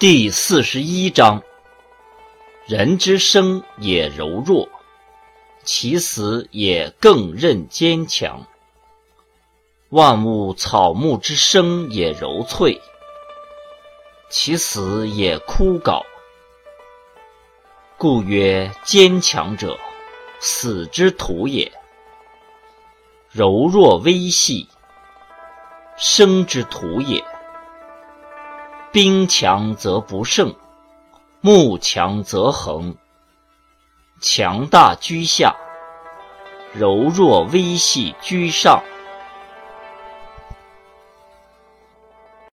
第四十一章：人之生也柔弱，其死也更任坚强。万物草木之生也柔脆，其死也枯槁。故曰：坚强者，死之徒也；柔弱微细，生之徒也。兵强则不胜，木强则横。强大居下，柔弱微细居上。